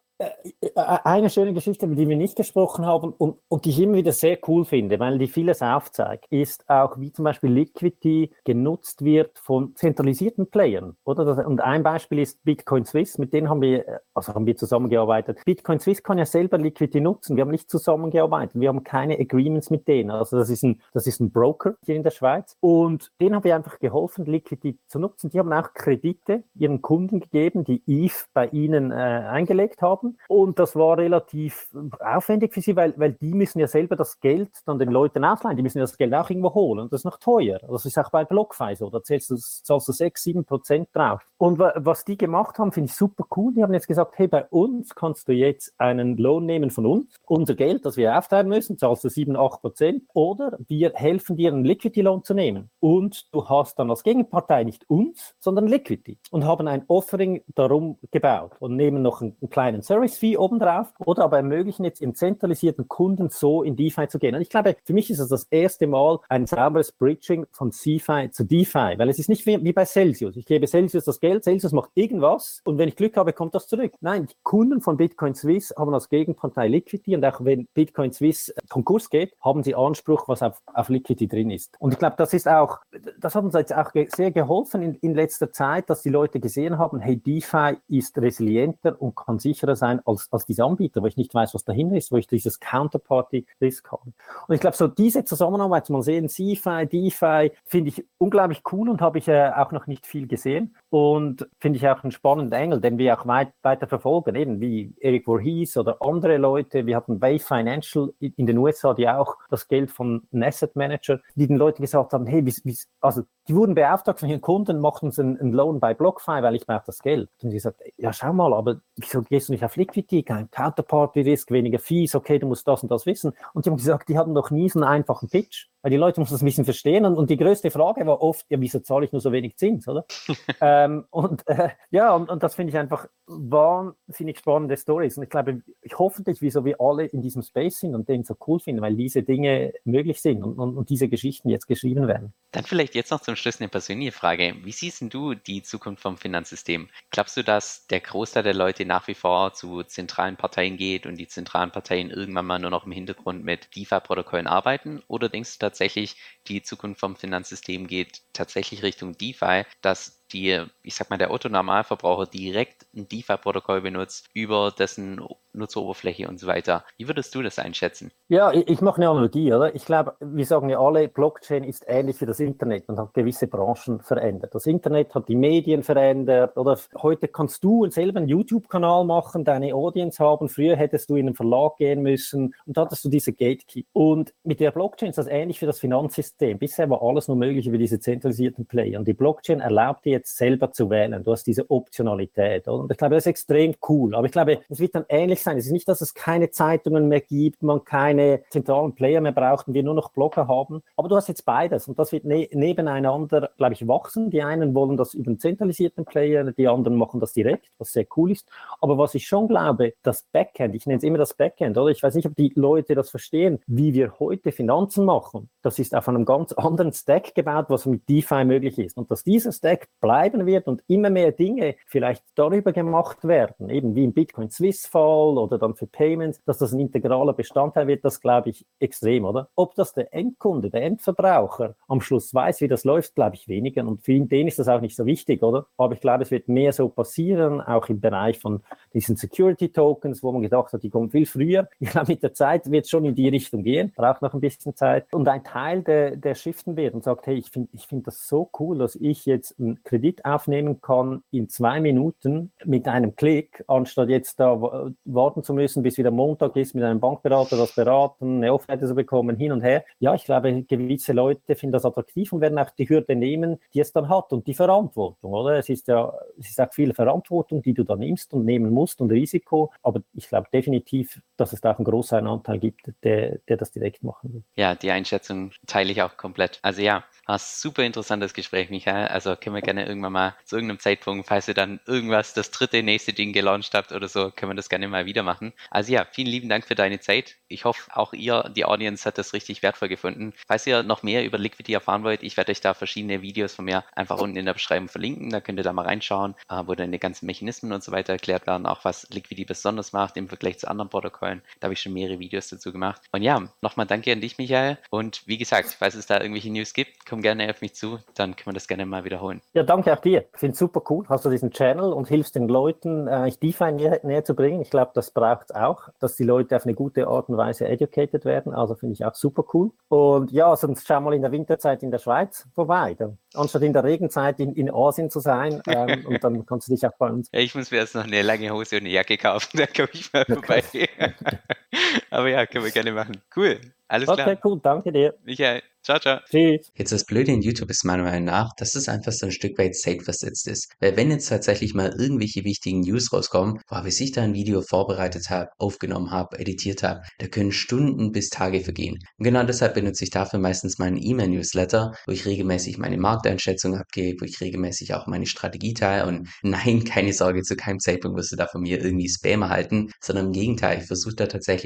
eine schöne Geschichte, über die wir nicht gesprochen haben und, und die ich immer wieder sehr cool finde, weil die vieles aufzeigt, ist auch, wie zum Beispiel Liquidity genutzt wird von zentralisierten Playern. Oder? Und ein Beispiel ist Bitcoin Swiss, mit denen haben wir, also haben wir zusammengearbeitet. Bitcoin Swiss kann ja selber Liquidity nutzen. Wir haben nicht zusammengearbeitet. Wir haben keine Agreements mit denen. Also das ist ein, das ist ein Broker hier in der Schweiz. Und denen haben wir einfach geholfen, Liquidity zu nutzen. Die haben auch Kredite ihren Kunden gegeben, die ETH bei ihnen äh, eingelegt haben haben. Und das war relativ aufwendig für sie, weil, weil die müssen ja selber das Geld dann den Leuten ausleihen. Die müssen ja das Geld auch irgendwo holen. Und das ist noch teuer. Das ist auch bei BlockFi so. Da zahlst du, zahlst du 6, 7 Prozent drauf. Und was die gemacht haben, finde ich super cool. Die haben jetzt gesagt, hey, bei uns kannst du jetzt einen Lohn nehmen von uns. Unser Geld, das wir aufteilen müssen, zahlst du 7, 8 Prozent. Oder wir helfen dir, einen Liquidity-Lohn zu nehmen. Und du hast dann als Gegenpartei nicht uns, sondern Liquidity. Und haben ein Offering darum gebaut und nehmen noch einen kleinen Service Service Fee obendrauf oder aber ermöglichen jetzt im zentralisierten Kunden so in DeFi zu gehen. Und ich glaube, für mich ist es das erste Mal ein sauberes Bridging von CeFi zu DeFi, weil es ist nicht wie, bei Celsius. Ich gebe Celsius das Geld, Celsius macht irgendwas und wenn ich Glück habe, kommt das zurück. Nein, die Kunden von Bitcoin Swiss haben als Gegenpartei Liquidity und auch wenn Bitcoin Swiss Konkurs geht, haben sie Anspruch, was auf, auf Liquidity drin ist. Und ich glaube, das ist auch, das hat uns jetzt auch sehr geholfen in, in letzter Zeit, dass die Leute gesehen haben, hey, DeFi ist resilienter und kann sicherer sein sein als, als diese Anbieter, wo ich nicht weiß, was dahinter ist, wo ich dieses Counterparty-Risk habe. Und ich glaube, so diese Zusammenarbeit, mal sehen, CFI, DeFi, finde ich unglaublich cool und habe ich äh, auch noch nicht viel gesehen und finde ich auch einen spannenden Engel, den wir auch weit, weiter verfolgen, eben wie Eric Voorhees oder andere Leute. Wir hatten Wave Financial in den USA, die auch das Geld von einem Asset Manager, die den Leuten gesagt haben, hey, wie, wie, also die wurden beauftragt von ihren Kunden, machten uns einen, einen Loan bei BlockFi, weil ich brauche das Geld. Und die gesagt, ja, schau mal, aber wieso gehst du nicht auf Liquidity, kein Counterparty-Risk, weniger Fees, okay, du musst das und das wissen. Und die haben gesagt, die hatten noch nie so einen einfachen Pitch, weil die Leute müssen das ein bisschen verstehen. Und, und die größte Frage war oft, ja, wieso zahle ich nur so wenig Zins, oder? [laughs] ähm, und äh, ja, und, und das finde ich einfach wahnsinnig spannende Stories. Und ich glaube, ich hoffentlich, wieso wir alle in diesem Space sind und den so cool finden, weil diese Dinge möglich sind und, und, und diese Geschichten jetzt geschrieben werden. Dann vielleicht jetzt noch zum Schluss eine persönliche Frage. Wie siehst du die Zukunft vom Finanzsystem? Glaubst du, dass der Großteil der Leute nach wie vor zu zentralen Parteien geht und die zentralen Parteien irgendwann mal nur noch im Hintergrund mit DeFi-Protokollen arbeiten? Oder denkst du tatsächlich, die Zukunft vom Finanzsystem geht tatsächlich Richtung DeFi, dass die, ich sag mal, der Otto-Normalverbraucher direkt ein DeFi-Protokoll benutzt über dessen Nutzeroberfläche und so weiter. Wie würdest du das einschätzen? Ja, ich, ich mache eine Analogie, oder? Ich glaube, wir sagen ja alle, Blockchain ist ähnlich wie das Internet und hat gewisse Branchen verändert. Das Internet hat die Medien verändert, oder heute kannst du selber einen YouTube-Kanal machen, deine Audience haben. Früher hättest du in einen Verlag gehen müssen und hattest du diese Gatekeep. Und mit der Blockchain ist das ähnlich wie das Finanzsystem. Bisher war alles nur möglich über diese zentralisierten Player. Und die Blockchain erlaubt dir jetzt selber zu wählen. Du hast diese Optionalität. Oder? Und ich glaube, das ist extrem cool. Aber ich glaube, es wird dann ähnlich sein. Es ist nicht, dass es keine Zeitungen mehr gibt, man keine zentralen Player mehr braucht und wir nur noch Blogger haben. Aber du hast jetzt beides und das wird ne nebeneinander, glaube ich, wachsen. Die einen wollen das über einen zentralisierten Player, die anderen machen das direkt, was sehr cool ist. Aber was ich schon glaube, das Backend, ich nenne es immer das Backend, oder? Ich weiß nicht, ob die Leute das verstehen, wie wir heute Finanzen machen. Das ist auf einem ganz anderen Stack gebaut, was mit DeFi möglich ist. Und dass dieser Stack bleiben wird und immer mehr Dinge vielleicht darüber gemacht werden, eben wie im Bitcoin Swiss Fall oder dann für Payments, dass das ein integraler Bestandteil wird, das glaube ich extrem, oder? Ob das der Endkunde, der Endverbraucher am Schluss weiß, wie das läuft, glaube ich weniger. Und für ihn, den ist das auch nicht so wichtig, oder? Aber ich glaube, es wird mehr so passieren, auch im Bereich von diesen Security Tokens, wo man gedacht hat, die kommen viel früher. [laughs] Ich glaube, mit der Zeit wird es schon in die Richtung gehen, braucht noch ein bisschen Zeit. Und ein Teil, der, der shiften wird und sagt, hey, ich finde ich finde das so cool, dass ich jetzt einen Kredit aufnehmen kann in zwei Minuten mit einem Klick, anstatt jetzt da warten zu müssen, bis wieder Montag ist, mit einem Bankberater das beraten, eine Offerte zu bekommen, hin und her. Ja, ich glaube, gewisse Leute finden das attraktiv und werden auch die Hürde nehmen, die es dann hat und die Verantwortung, oder? Es ist ja, es ist auch viel Verantwortung, die du da nimmst und nehmen musst und Risiko, aber ich glaube definitiv, dass es da auch einen großen Anteil gibt, der, der das direkt machen will. Ja, die Einschätzung teile ich auch komplett. Also ja, war super interessantes Gespräch, Michael. Also können wir gerne irgendwann mal zu irgendeinem Zeitpunkt, falls ihr dann irgendwas, das dritte, nächste Ding gelauncht habt oder so, können wir das gerne mal wieder machen. Also ja, vielen lieben Dank für deine Zeit. Ich hoffe, auch ihr, die Audience, hat das richtig wertvoll gefunden. Falls ihr noch mehr über Liquidity erfahren wollt, ich werde euch da verschiedene Videos von mir einfach unten in der Beschreibung verlinken. Da könnt ihr da mal reinschauen, äh, wo dann die ganzen Mechanismen und so weiter erklärt werden, auch was Liquidity besonders macht im Vergleich zu anderen Protokollen. Da habe ich schon mehrere Videos dazu gemacht. Und ja, nochmal danke an dich, Michael. Und wie gesagt, falls es da irgendwelche News gibt, komm gerne auf mich zu, dann können wir das gerne mal wiederholen. Ja, danke auch dir. Ich finde es super cool. Hast du diesen Channel und hilfst den Leuten, äh, DeFi näher, näher zu bringen. Ich glaube, das braucht es auch, dass die Leute auf eine gute Art und Weise educated werden. Also finde ich auch super cool. Und ja, sonst schau mal in der Winterzeit in der Schweiz vorbei. Dann, anstatt in der Regenzeit in, in Asien zu sein. Ähm, [laughs] und dann kannst du dich auch bei uns. Ja, ich muss mir jetzt noch eine lange Hose und eine Jacke kaufen. [laughs] Dann komme ich mal vorbei. [laughs] [laughs] Aber ja, können wir gerne machen. Cool. Alles okay, klar. Okay, cool. Danke dir. Michael. Ciao, ciao. Tschüss. Jetzt das Blöde in YouTube ist meiner Meinung nach, dass es einfach so ein Stück weit safe versetzt ist. Weil wenn jetzt tatsächlich mal irgendwelche wichtigen News rauskommen, boah, bis ich da ein Video vorbereitet habe, aufgenommen habe, editiert habe, da können Stunden bis Tage vergehen. Und genau deshalb benutze ich dafür meistens meinen E-Mail-Newsletter, wo ich regelmäßig meine Markteinschätzung abgebe, wo ich regelmäßig auch meine Strategie teile. Und nein, [laughs] keine Sorge, zu keinem Zeitpunkt wirst du da von mir irgendwie Spam erhalten, sondern im Gegenteil, ich versuche da tatsächlich,